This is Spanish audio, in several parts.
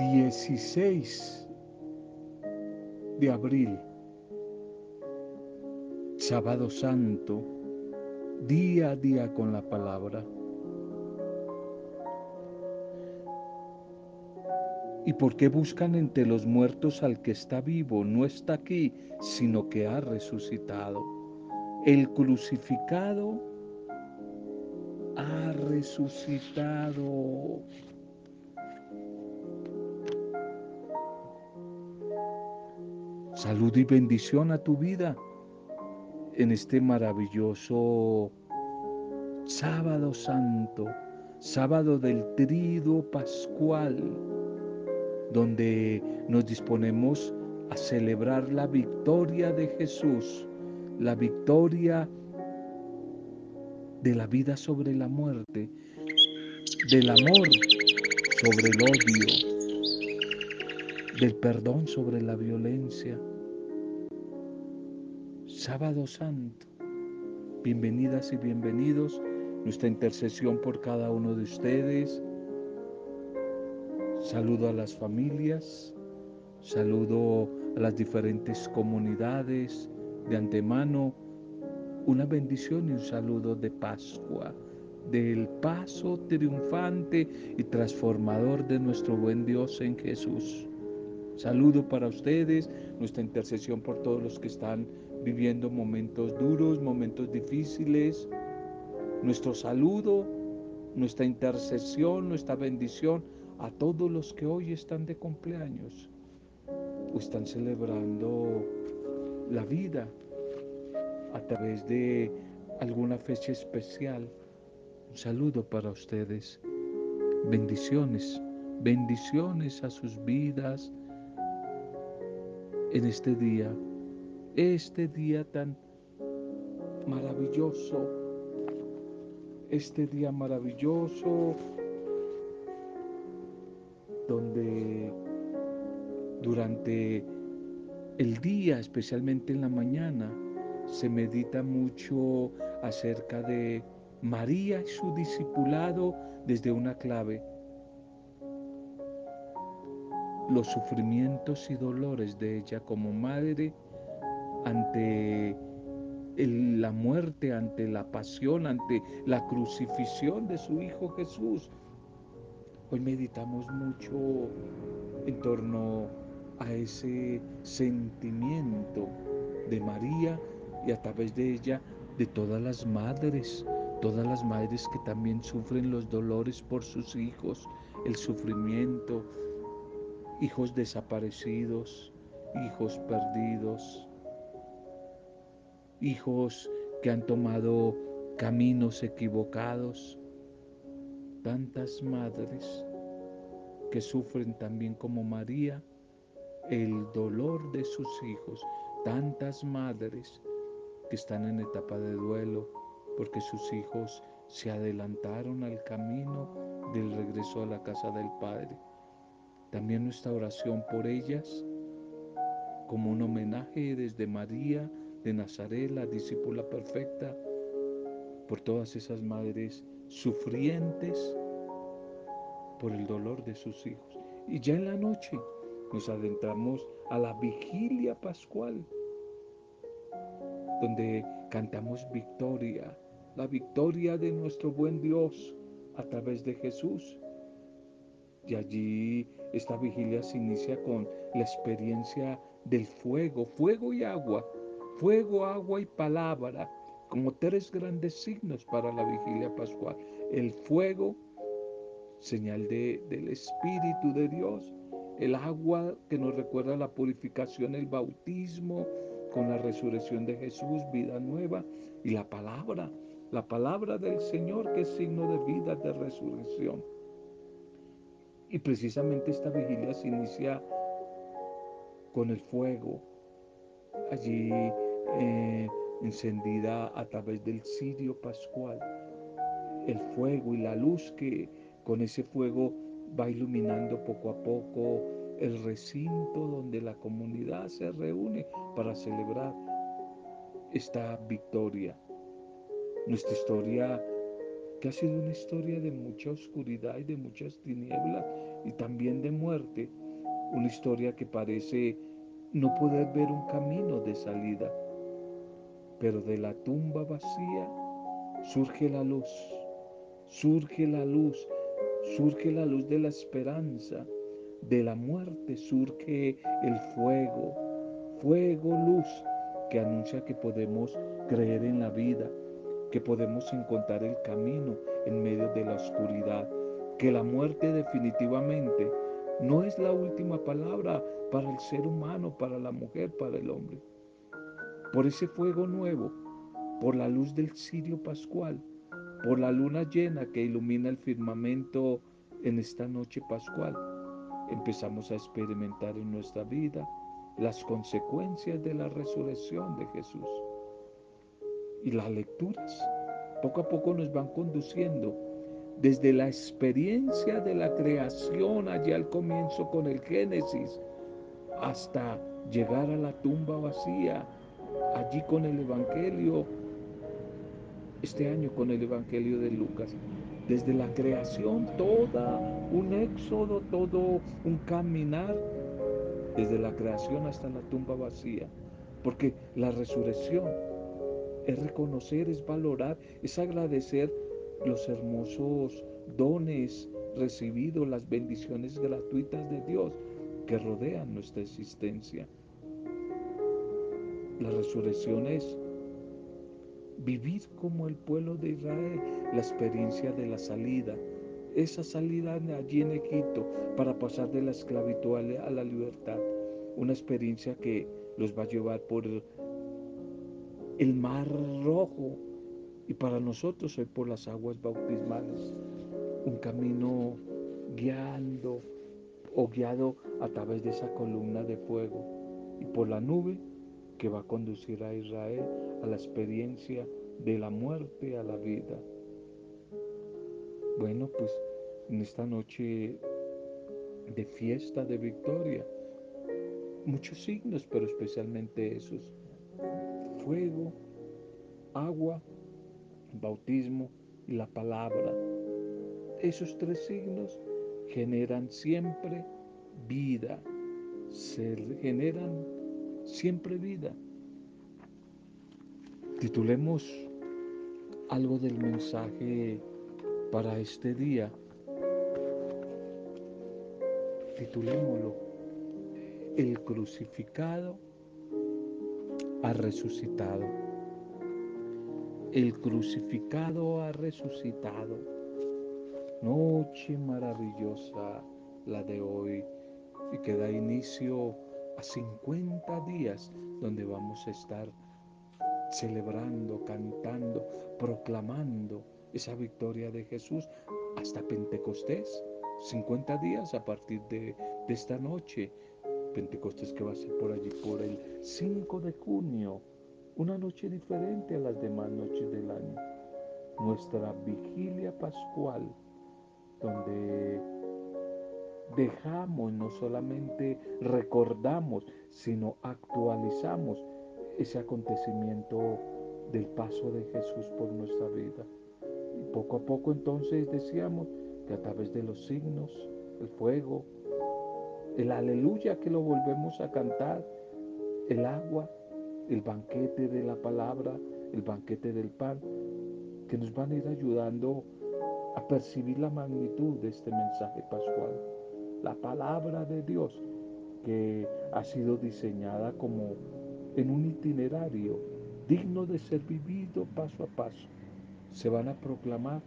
16 de abril, sábado santo, día a día con la palabra. ¿Y por qué buscan entre los muertos al que está vivo? No está aquí, sino que ha resucitado. El crucificado ha resucitado. Salud y bendición a tu vida en este maravilloso sábado santo, sábado del trido pascual donde nos disponemos a celebrar la victoria de Jesús, la victoria de la vida sobre la muerte, del amor sobre el odio, del perdón sobre la violencia. Sábado Santo, bienvenidas y bienvenidos, nuestra intercesión por cada uno de ustedes, Saludo a las familias, saludo a las diferentes comunidades de antemano, una bendición y un saludo de Pascua, del paso triunfante y transformador de nuestro buen Dios en Jesús. Saludo para ustedes, nuestra intercesión por todos los que están viviendo momentos duros, momentos difíciles. Nuestro saludo, nuestra intercesión, nuestra bendición a todos los que hoy están de cumpleaños o están celebrando la vida a través de alguna fecha especial. Un saludo para ustedes. Bendiciones, bendiciones a sus vidas en este día, este día tan maravilloso, este día maravilloso donde durante el día, especialmente en la mañana, se medita mucho acerca de María y su discipulado desde una clave. Los sufrimientos y dolores de ella como madre ante la muerte, ante la pasión, ante la crucifixión de su Hijo Jesús, Hoy meditamos mucho en torno a ese sentimiento de María y a través de ella de todas las madres, todas las madres que también sufren los dolores por sus hijos, el sufrimiento, hijos desaparecidos, hijos perdidos, hijos que han tomado caminos equivocados tantas madres que sufren también como María el dolor de sus hijos, tantas madres que están en etapa de duelo porque sus hijos se adelantaron al camino del regreso a la casa del Padre. También nuestra oración por ellas, como un homenaje desde María de Nazaret, la discípula perfecta, por todas esas madres sufrientes por el dolor de sus hijos. Y ya en la noche nos adentramos a la vigilia pascual, donde cantamos victoria, la victoria de nuestro buen Dios a través de Jesús. Y allí esta vigilia se inicia con la experiencia del fuego, fuego y agua, fuego, agua y palabra como tres grandes signos para la vigilia pascual. El fuego, señal de, del Espíritu de Dios, el agua que nos recuerda la purificación, el bautismo con la resurrección de Jesús, vida nueva, y la palabra, la palabra del Señor que es signo de vida, de resurrección. Y precisamente esta vigilia se inicia con el fuego. Allí eh, encendida a través del cirio pascual. El fuego y la luz que con ese fuego va iluminando poco a poco el recinto donde la comunidad se reúne para celebrar esta victoria. Nuestra historia que ha sido una historia de mucha oscuridad y de muchas tinieblas y también de muerte, una historia que parece no poder ver un camino de salida, pero de la tumba vacía surge la luz, surge la luz, surge la luz de la esperanza, de la muerte surge el fuego, fuego, luz, que anuncia que podemos creer en la vida, que podemos encontrar el camino en medio de la oscuridad, que la muerte definitivamente no es la última palabra para el ser humano, para la mujer, para el hombre. Por ese fuego nuevo, por la luz del cirio pascual, por la luna llena que ilumina el firmamento en esta noche pascual, empezamos a experimentar en nuestra vida las consecuencias de la resurrección de Jesús. Y las lecturas poco a poco nos van conduciendo desde la experiencia de la creación allá al comienzo con el Génesis hasta llegar a la tumba vacía, allí con el Evangelio, este año con el Evangelio de Lucas. Desde la creación, toda un éxodo, todo un caminar, desde la creación hasta la tumba vacía. Porque la resurrección es reconocer, es valorar, es agradecer los hermosos dones recibidos, las bendiciones gratuitas de Dios que rodean nuestra existencia. La resurrección es vivir como el pueblo de Israel, la experiencia de la salida, esa salida allí en Egipto para pasar de la esclavitud a la libertad, una experiencia que los va a llevar por el mar rojo y para nosotros hoy por las aguas bautismales, un camino guiando o guiado a través de esa columna de fuego y por la nube que va a conducir a Israel a la experiencia de la muerte a la vida. Bueno, pues en esta noche de fiesta de victoria, muchos signos, pero especialmente esos. Fuego, agua, bautismo y la palabra. Esos tres signos generan siempre vida, se generan siempre vida. Titulemos algo del mensaje para este día. Titulémoslo, el crucificado ha resucitado. El crucificado ha resucitado. Noche maravillosa la de hoy y que da inicio a 50 días donde vamos a estar celebrando, cantando, proclamando esa victoria de Jesús hasta Pentecostés. 50 días a partir de, de esta noche. Pentecostés que va a ser por allí por el 5 de junio. Una noche diferente a las demás noches del año. Nuestra vigilia pascual donde dejamos, no solamente recordamos, sino actualizamos ese acontecimiento del paso de Jesús por nuestra vida. Y poco a poco entonces decíamos que a través de los signos, el fuego, el aleluya que lo volvemos a cantar, el agua, el banquete de la palabra, el banquete del pan, que nos van a ir ayudando a percibir la magnitud de este mensaje pascual. La palabra de Dios que ha sido diseñada como en un itinerario digno de ser vivido paso a paso. Se van a proclamar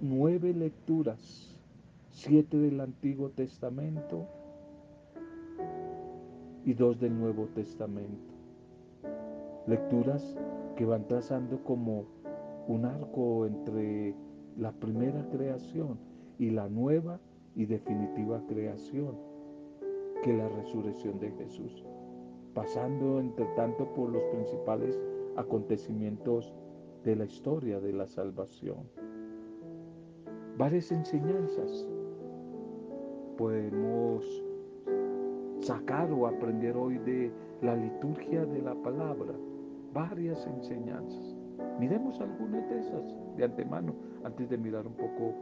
nueve lecturas, siete del Antiguo Testamento y dos del Nuevo Testamento. Lecturas que van trazando como un arco entre la primera creación y la nueva y definitiva creación que la resurrección de Jesús, pasando entre tanto por los principales acontecimientos de la historia de la salvación. Varias enseñanzas podemos sacar o aprender hoy de la liturgia de la palabra, varias enseñanzas. Miremos algunas de esas de antemano antes de mirar un poco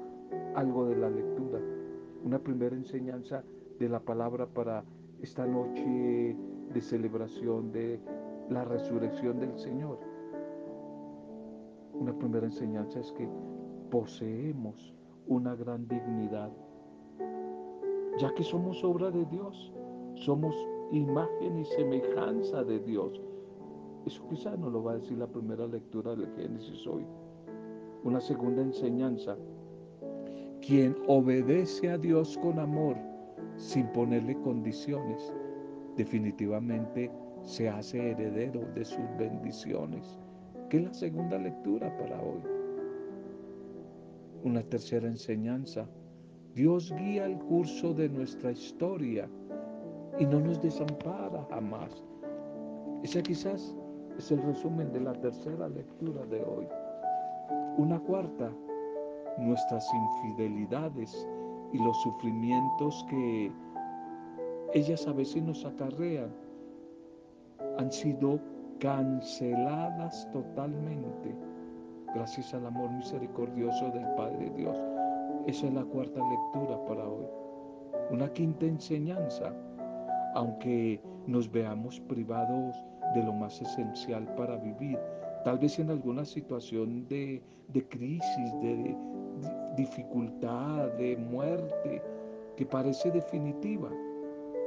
algo de la lectura. Una primera enseñanza de la palabra para esta noche de celebración de la resurrección del Señor. Una primera enseñanza es que poseemos una gran dignidad, ya que somos obra de Dios, somos imagen y semejanza de Dios. Eso quizás no lo va a decir la primera lectura del Génesis hoy. Una segunda enseñanza. Quien obedece a Dios con amor, sin ponerle condiciones, definitivamente se hace heredero de sus bendiciones, que es la segunda lectura para hoy. Una tercera enseñanza. Dios guía el curso de nuestra historia y no nos desampara jamás. Esa quizás es el resumen de la tercera lectura de hoy. Una cuarta, nuestras infidelidades y los sufrimientos que ellas a veces nos acarrean han sido canceladas totalmente gracias al amor misericordioso del Padre Dios. Esa es la cuarta lectura para hoy. Una quinta enseñanza, aunque nos veamos privados de lo más esencial para vivir, tal vez en alguna situación de, crisis, de dificultad, de muerte, que parece definitiva,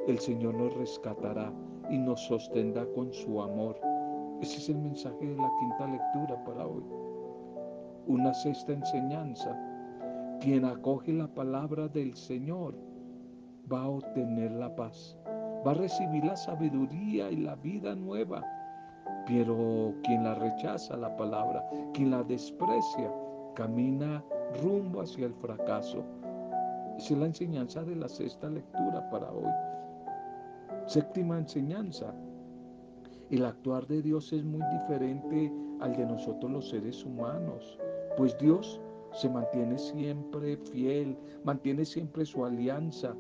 el Señor nos rescatará y nos sostendrá con su amor. Ese es el mensaje de la quinta lectura para hoy. Una sexta enseñanza. Quien acoge la palabra del Señor va a obtener la paz, va a recibir la sabiduría y la vida nueva. Pero quien la rechaza la palabra, quien la desprecia, camina rumbo hacia el fracaso. Es la enseñanza de la sexta lectura para hoy. Séptima enseñanza. El actuar de Dios es muy diferente al de nosotros los seres humanos, pues Dios se mantiene siempre fiel, mantiene siempre su alianza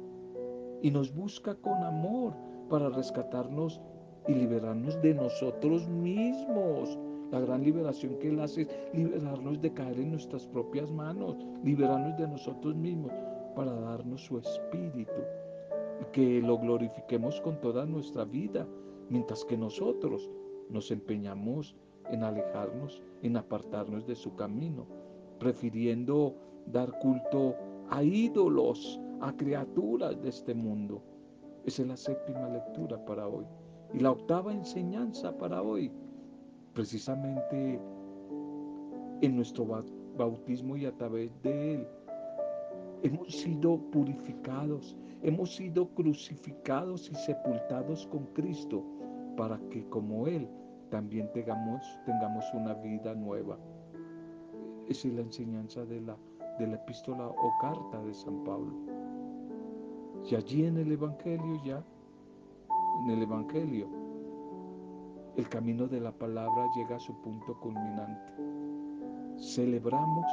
y nos busca con amor para rescatarnos y liberarnos de nosotros mismos. La gran liberación que Él hace es liberarnos de caer en nuestras propias manos, liberarnos de nosotros mismos para darnos su espíritu que lo glorifiquemos con toda nuestra vida, mientras que nosotros nos empeñamos en alejarnos, en apartarnos de su camino, prefiriendo dar culto a ídolos, a criaturas de este mundo. Esa es la séptima lectura para hoy. Y la octava enseñanza para hoy, precisamente en nuestro bautismo y a través de él, hemos sido purificados, Hemos sido crucificados y sepultados con Cristo para que como Él también tengamos, tengamos una vida nueva. Esa es la enseñanza de la, de la epístola o carta de San Pablo. Y allí en el Evangelio ya, en el Evangelio, el camino de la palabra llega a su punto culminante. Celebramos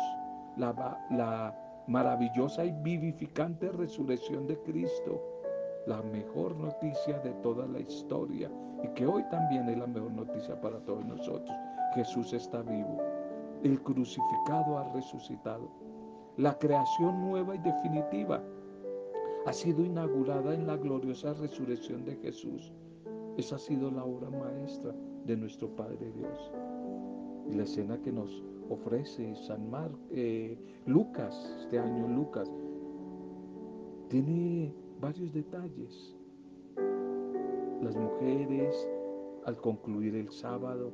la, la maravillosa y vivificante resurrección de Cristo, la mejor noticia de toda la historia y que hoy también es la mejor noticia para todos nosotros. Jesús está vivo, el crucificado ha resucitado, la creación nueva y definitiva ha sido inaugurada en la gloriosa resurrección de Jesús. Esa ha sido la obra maestra de nuestro Padre Dios. Y la escena que nos ofrece San Mar, eh, Lucas, este año Lucas, tiene varios detalles. Las mujeres, al concluir el sábado,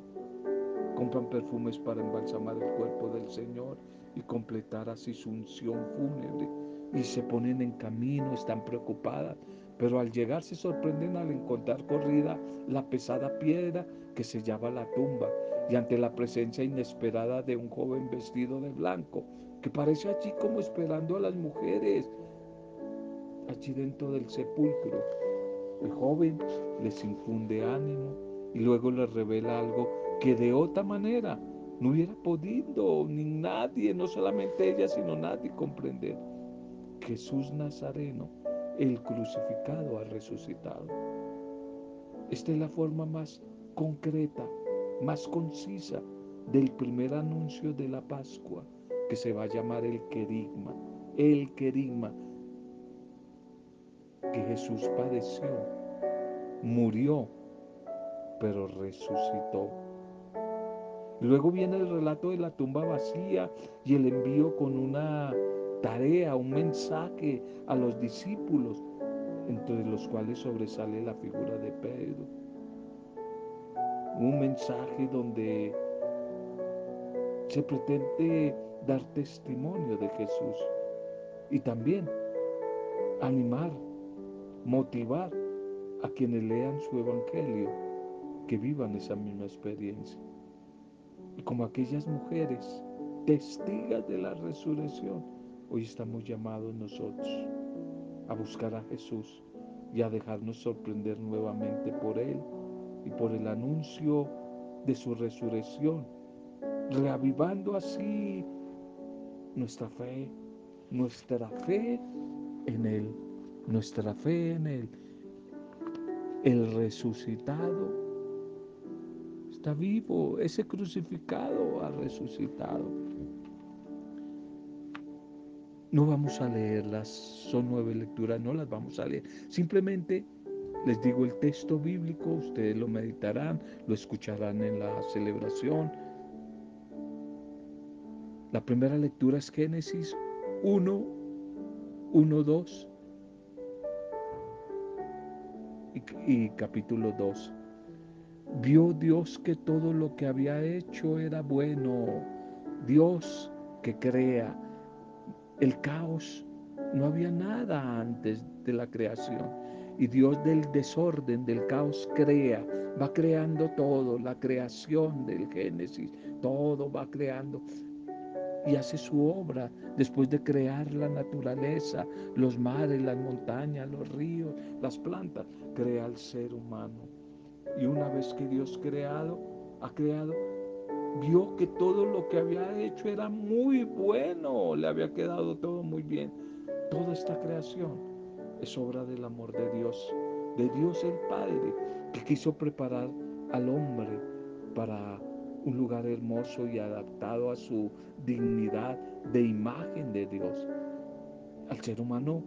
compran perfumes para embalsamar el cuerpo del Señor y completar así su unción fúnebre. Y se ponen en camino, están preocupadas, pero al llegar se sorprenden al encontrar corrida la pesada piedra que sellaba la tumba y ante la presencia inesperada de un joven vestido de blanco, que parece allí como esperando a las mujeres, allí dentro del sepulcro. El joven les infunde ánimo y luego les revela algo que de otra manera no hubiera podido ni nadie, no solamente ella, sino nadie comprender. Jesús Nazareno, el crucificado, ha resucitado. Esta es la forma más concreta más concisa del primer anuncio de la Pascua, que se va a llamar el querigma, el querigma que Jesús padeció, murió, pero resucitó. Luego viene el relato de la tumba vacía y el envío con una tarea, un mensaje a los discípulos, entre los cuales sobresale la figura de Pedro. Un mensaje donde se pretende dar testimonio de Jesús y también animar, motivar a quienes lean su evangelio que vivan esa misma experiencia. Y como aquellas mujeres testigas de la resurrección, hoy estamos llamados nosotros a buscar a Jesús y a dejarnos sorprender nuevamente por Él y por el anuncio de su resurrección, reavivando así nuestra fe, nuestra fe en Él, nuestra fe en Él. El resucitado está vivo, ese crucificado ha resucitado. No vamos a leerlas, son nueve lecturas, no las vamos a leer. Simplemente les digo el texto bíblico, ustedes lo meditarán, lo escucharán en la celebración. La primera lectura es Génesis 1, 1, 2 y, capítulo 2. Vio Dios que todo lo que había hecho era bueno. Dios que crea, el caos, no había nada antes de la creación. Y Dios del desorden, del caos, crea, va creando todo, la creación del Génesis, todo va creando y hace su obra después de crear la naturaleza, los mares, las montañas, los ríos, las plantas, crea al ser humano. Y una vez que Dios creado, ha creado, vio que todo lo que había hecho era muy bueno, le había quedado todo muy bien. Toda esta creación es obra del amor de Dios, de Dios el Padre, que quiso preparar al hombre para un lugar hermoso y adaptado a su dignidad de imagen de Dios. Al ser humano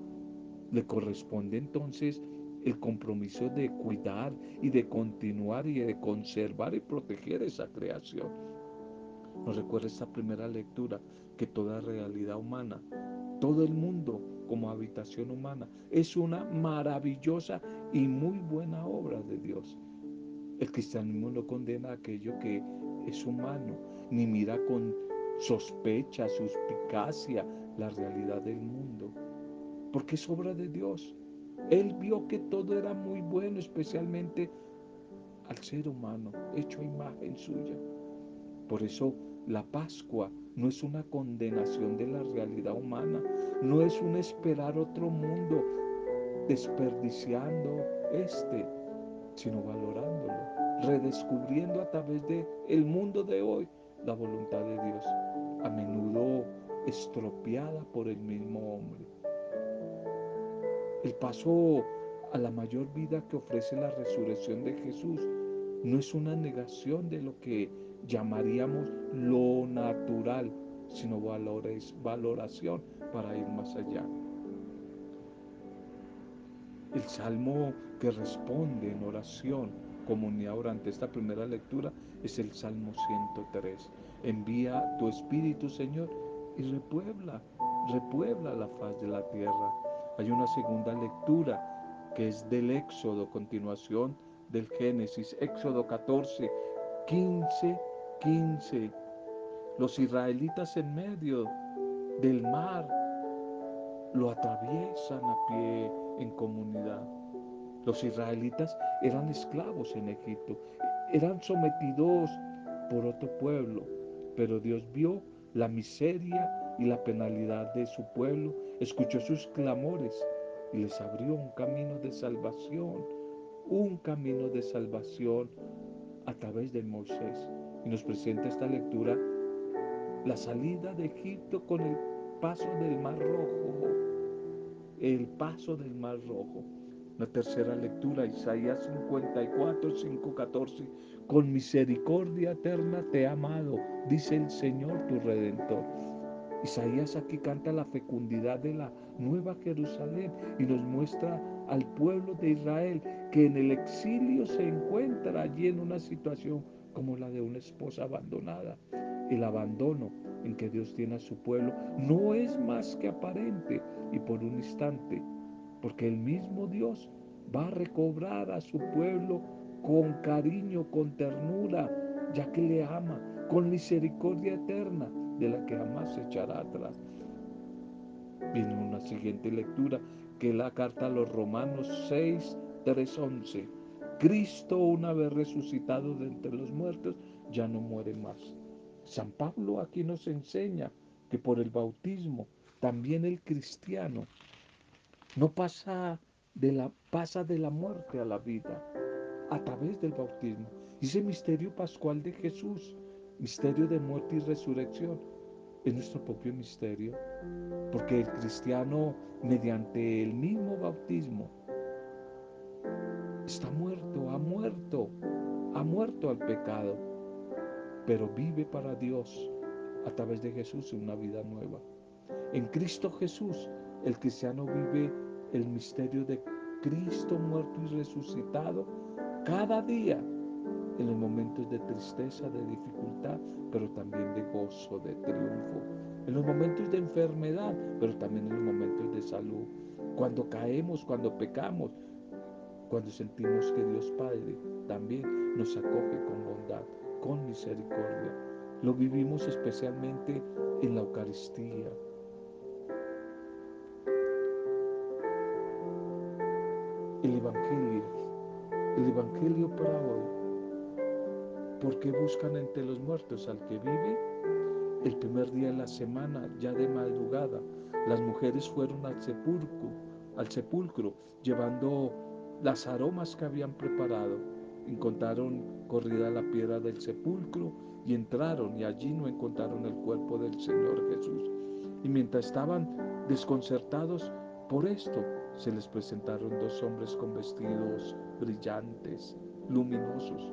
le corresponde entonces el compromiso de cuidar y de continuar y de conservar y proteger esa creación. Nos recuerda esta primera lectura que toda realidad humana, todo el mundo como habitación humana, es una maravillosa y muy buena obra de Dios. El cristianismo no condena aquello que es humano, ni mira con sospecha, suspicacia la realidad del mundo, porque es obra de Dios. Él vio que todo era muy bueno, especialmente al ser humano, hecho a imagen suya. Por eso la Pascua no es una condenación de la realidad humana, no es un esperar otro mundo desperdiciando este, sino valorándolo, redescubriendo a través de el mundo de hoy la voluntad de Dios, a menudo estropeada por el mismo hombre. El paso a la mayor vida que ofrece la resurrección de Jesús no es una negación de lo que llamaríamos lo natural, sino valores, valoración para ir más allá. El salmo que responde en oración, comunidad durante esta primera lectura, es el Salmo 103. Envía tu Espíritu, Señor, y repuebla, repuebla la faz de la tierra. Hay una segunda lectura que es del Éxodo, continuación del Génesis, Éxodo 14, 15 15. Los israelitas en medio del mar lo atraviesan a pie en comunidad. Los israelitas eran esclavos en Egipto, eran sometidos por otro pueblo, pero Dios vio la miseria y la penalidad de su pueblo, escuchó sus clamores y les abrió un camino de salvación, un camino de salvación a través de Moisés y nos presenta esta lectura la salida de Egipto con el paso del Mar Rojo, el paso del Mar Rojo. La tercera lectura, Isaías 54, 5, 14. Con misericordia eterna te amado, dice el Señor tu Redentor. Isaías aquí canta la fecundidad de la nueva Jerusalén y nos muestra al pueblo de Israel que en el exilio se encuentra allí en una situación como la de una esposa abandonada. El abandono en que Dios tiene a su pueblo no es más que aparente y por un instante, porque el mismo Dios va a recobrar a su pueblo con cariño, con ternura, ya que le ama, con misericordia eterna de la que jamás se echará atrás. Viene una siguiente lectura que es la carta a los Romanos 6, 3, 11. Cristo una vez resucitado de entre los muertos ya no muere más. San Pablo aquí nos enseña que por el bautismo también el cristiano no pasa de la, pasa de la muerte a la vida a través del bautismo. Ese misterio pascual de Jesús misterio de muerte y resurrección, es nuestro propio misterio, porque el cristiano mediante el mismo bautismo está muerto, ha muerto, ha muerto al pecado, pero vive para Dios a través de Jesús en una vida nueva. En Cristo Jesús, el cristiano vive el misterio de Cristo muerto y resucitado cada día en los momentos de tristeza, de dificultad, pero también de gozo, de triunfo, en los momentos de enfermedad, pero también en los momentos de salud, cuando caemos, cuando pecamos, cuando sentimos que Dios Padre también nos acoge con bondad, con misericordia. Lo vivimos especialmente en la Eucaristía. El Evangelio, el Evangelio para hoy ¿Por qué buscan entre los muertos al que vive? El primer día de la semana, ya de madrugada, las mujeres fueron al sepulcro, al sepulcro, llevando las aromas que habían preparado. Encontraron corrida la piedra del sepulcro y entraron y allí no encontraron el cuerpo del Señor Jesús. Y mientras estaban desconcertados por esto, se les presentaron dos hombres con vestidos brillantes, luminosos.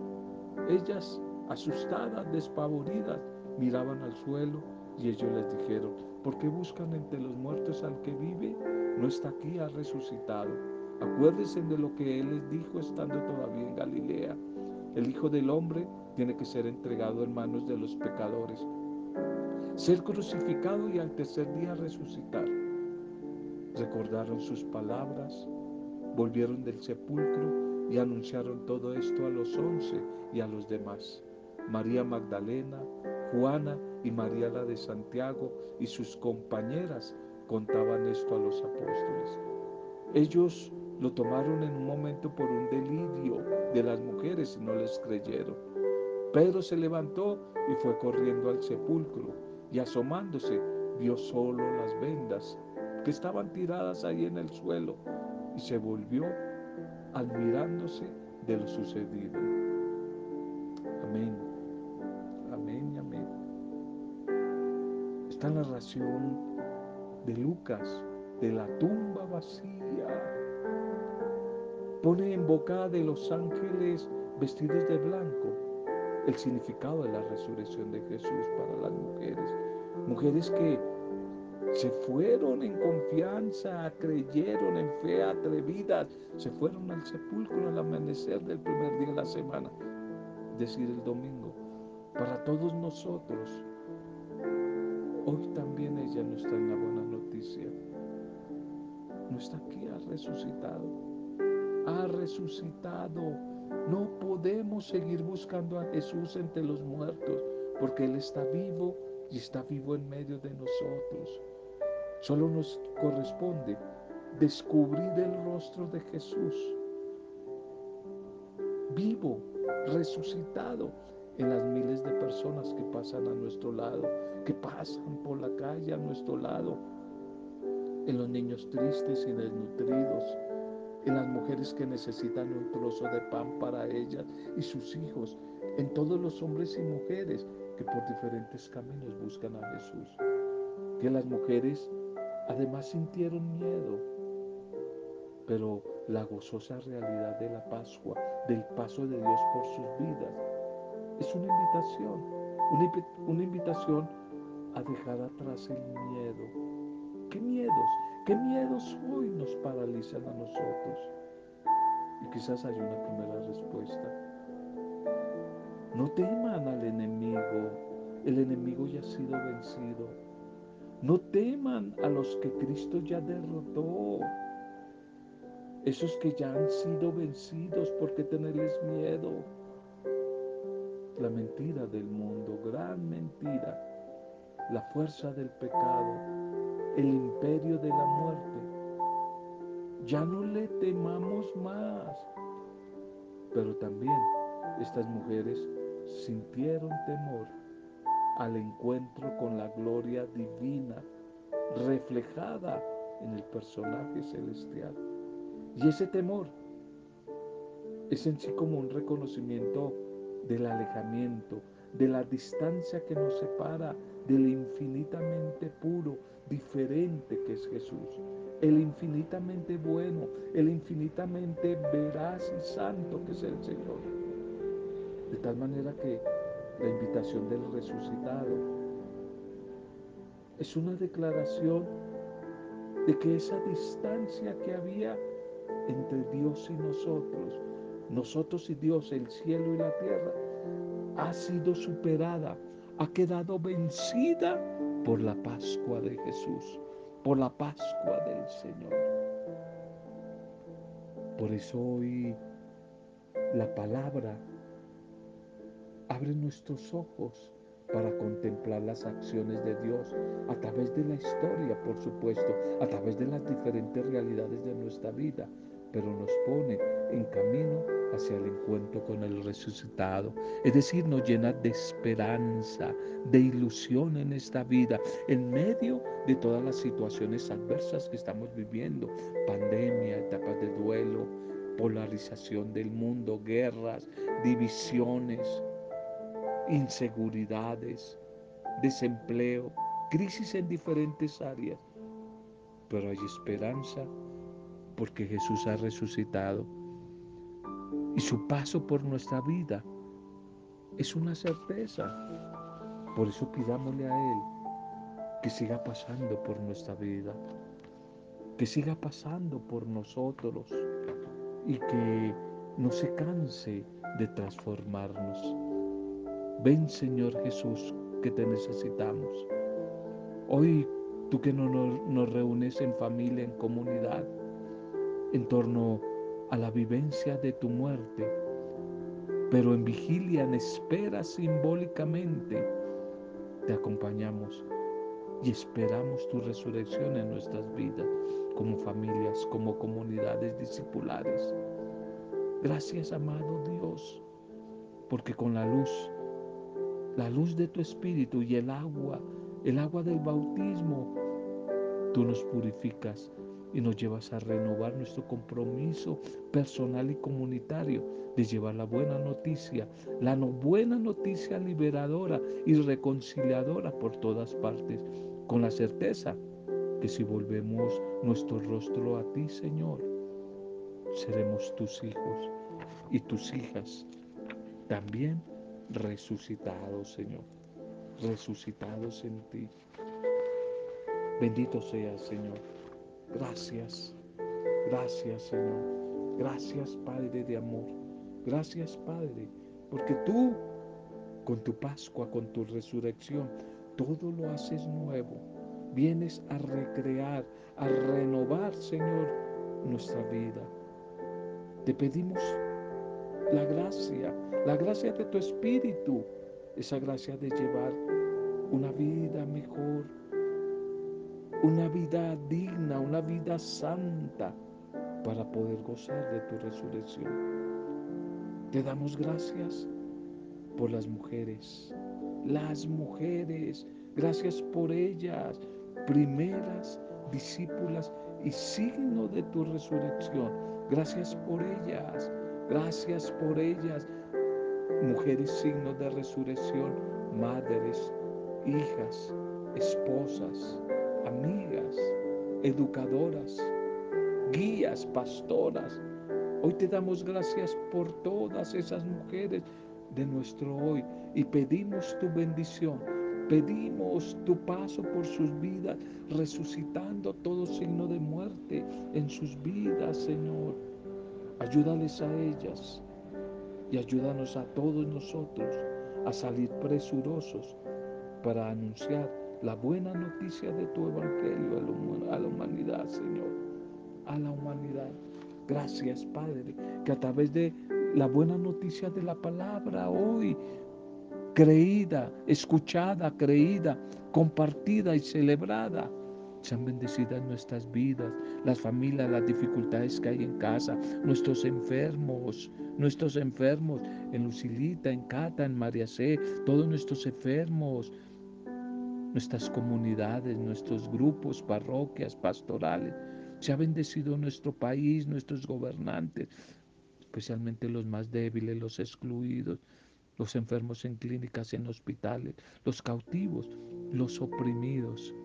Ellas, asustadas, despavoridas, miraban al suelo y ellos les dijeron, ¿por qué buscan entre los muertos al que vive? No está aquí, ha resucitado. Acuérdense de lo que Él les dijo estando todavía en Galilea. El Hijo del Hombre tiene que ser entregado en manos de los pecadores, ser crucificado y al tercer día resucitar. Recordaron sus palabras, volvieron del sepulcro y anunciaron todo esto a los once y a los demás. María Magdalena, Juana y María la de Santiago y sus compañeras contaban esto a los apóstoles. Ellos lo tomaron en un momento por un delirio de las mujeres y no les creyeron. Pedro se levantó y fue corriendo al sepulcro y asomándose vio solo las vendas que estaban tiradas ahí en el suelo y se volvió admirándose de lo sucedido. Amén. Amén y amén. Esta narración de Lucas, de la tumba vacía, pone en boca de los ángeles vestidos de blanco el significado de la resurrección de Jesús para las mujeres. Mujeres que se fueron en confianza, creyeron en fe atrevidas, se fueron al sepulcro al amanecer del primer día de la semana, decir, el domingo. Para todos nosotros, hoy también ella no está en la buena noticia. No está aquí, ha resucitado. Ha resucitado. No podemos seguir buscando a Jesús entre los muertos, porque Él está vivo y está vivo en medio de nosotros. Solo nos corresponde descubrir el rostro de Jesús, vivo, resucitado en las miles de personas que pasan a nuestro lado, que pasan por la calle a nuestro lado, en los niños tristes y desnutridos, en las mujeres que necesitan un trozo de pan para ellas y sus hijos, en todos los hombres y mujeres que por diferentes caminos buscan a Jesús. Que las mujeres Además sintieron miedo, pero la gozosa realidad de la Pascua, del paso de Dios por sus vidas, es una invitación, una, invitación a dejar atrás el miedo. ¿Qué miedos? ¿Qué miedos hoy nos paralizan a nosotros? Y quizás hay una primera respuesta. No teman al enemigo, el enemigo ya ha sido vencido. No teman a los que Cristo ya derrotó. Esos que ya han sido vencidos, ¿por qué tenerles miedo? La mentira del mundo, gran mentira, la fuerza del pecado, el imperio de la muerte. Ya no le temamos más. Pero también estas mujeres sintieron temor al encuentro con la gloria divina reflejada en el personaje celestial. Y ese temor es en sí como un reconocimiento del alejamiento, de la distancia que nos separa del infinitamente puro, diferente que es Jesús, el infinitamente bueno, el infinitamente veraz y santo que es el Señor. De tal manera que la invitación del resucitado es una declaración de que esa distancia que había entre Dios y nosotros, nosotros y Dios, el cielo y la tierra, ha sido superada, ha quedado vencida por la Pascua de Jesús, por la Pascua del Señor. Por eso hoy la palabra Abre nuestros ojos para contemplar las acciones de Dios a través de la historia, por supuesto, a través de las diferentes realidades de nuestra vida, pero nos pone en camino hacia el encuentro con el resucitado. Es decir, nos llena de esperanza, de ilusión en esta vida, en medio de todas las situaciones adversas que estamos viviendo, pandemia, etapas de duelo, polarización del mundo, guerras, divisiones, inseguridades, desempleo, crisis en diferentes áreas. Pero hay esperanza porque Jesús ha resucitado. Y su paso por nuestra vida es una certeza. Por eso pidámosle a Él que siga pasando por nuestra vida, que siga pasando por nosotros y que no se canse de transformarnos. Ven Señor Jesús, que te necesitamos. Hoy tú que no nos, reúnes en familia, en comunidad, en torno a la vivencia de tu muerte, pero en vigilia, en espera simbólicamente, te acompañamos y esperamos tu resurrección en nuestras vidas, como familias, como comunidades discipulares. Gracias, amado Dios, porque con la luz la luz de tu espíritu y el agua, el agua del bautismo, tú nos purificas y nos llevas a renovar nuestro compromiso personal y comunitario de llevar la buena noticia, la buena noticia liberadora y reconciliadora por todas partes, con la certeza que si volvemos nuestro rostro a ti, Señor, seremos tus hijos y tus hijas también resucitados, Señor, resucitados en ti. Bendito seas, Señor. Gracias, gracias, Señor. Gracias, Padre de amor. Gracias, Padre, porque tú, con tu Pascua, con tu resurrección, todo lo haces nuevo. Vienes a recrear, a renovar, Señor, nuestra vida. Te pedimos la gracia, la gracia de tu espíritu, esa gracia de llevar una vida mejor, una vida digna, una vida santa para poder gozar de tu resurrección. Te damos gracias por las mujeres, las mujeres, gracias por ellas, primeras discípulas y signo de tu resurrección. Gracias por ellas. Gracias por ellas, mujeres signos de resurrección, madres, hijas, esposas, amigas, educadoras, guías, pastoras. Hoy te damos gracias por todas esas mujeres de nuestro hoy y pedimos tu bendición Pedimos tu paso por sus vidas, resucitando todo signo de muerte en sus vidas, Señor. Ayúdales a ellas y ayúdanos a todos nosotros a salir presurosos para anunciar la buena noticia de tu evangelio a la humanidad, Señor, a la humanidad. Gracias, Padre, que a través de la buena noticia de la palabra hoy, creída, escuchada, creída, compartida y celebrada, sean bendecidas nuestras vidas, las familias, las dificultades que hay en casa, nuestros enfermos, nuestros enfermos en Lucilita, en Cata, en María C, todos nuestros enfermos, nuestras comunidades, nuestros grupos, parroquias, pastorales. Se ha bendecido nuestro país, nuestros gobernantes, especialmente los más débiles, los excluidos, los enfermos en clínicas, en hospitales, los cautivos, los oprimidos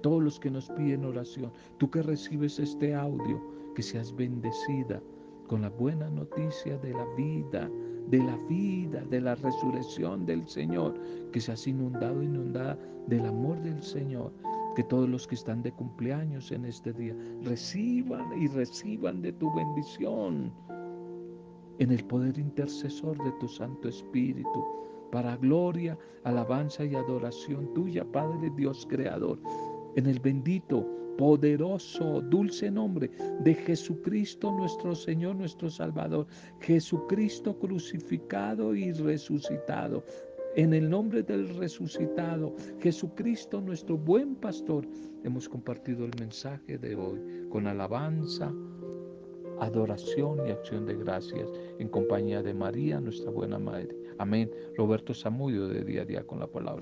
todos los que nos piden oración, tú que recibes este audio, que seas bendecida con la buena noticia de la vida, de la vida, de la resurrección del Señor, que seas inundado, inundada del amor del Señor, que todos los que están de cumpleaños en este día reciban y reciban de tu bendición en el poder intercesor de tu Santo Espíritu, para gloria, alabanza y adoración tuya, Padre Dios Creador en el bendito, poderoso, dulce nombre de Jesucristo nuestro Señor, nuestro Salvador, Jesucristo crucificado y resucitado. En el nombre del resucitado, Jesucristo nuestro buen pastor, hemos compartido el mensaje de hoy con alabanza, adoración y acción de gracias en compañía de María, nuestra buena madre. Amén. Roberto Samudio de día a día con la palabra.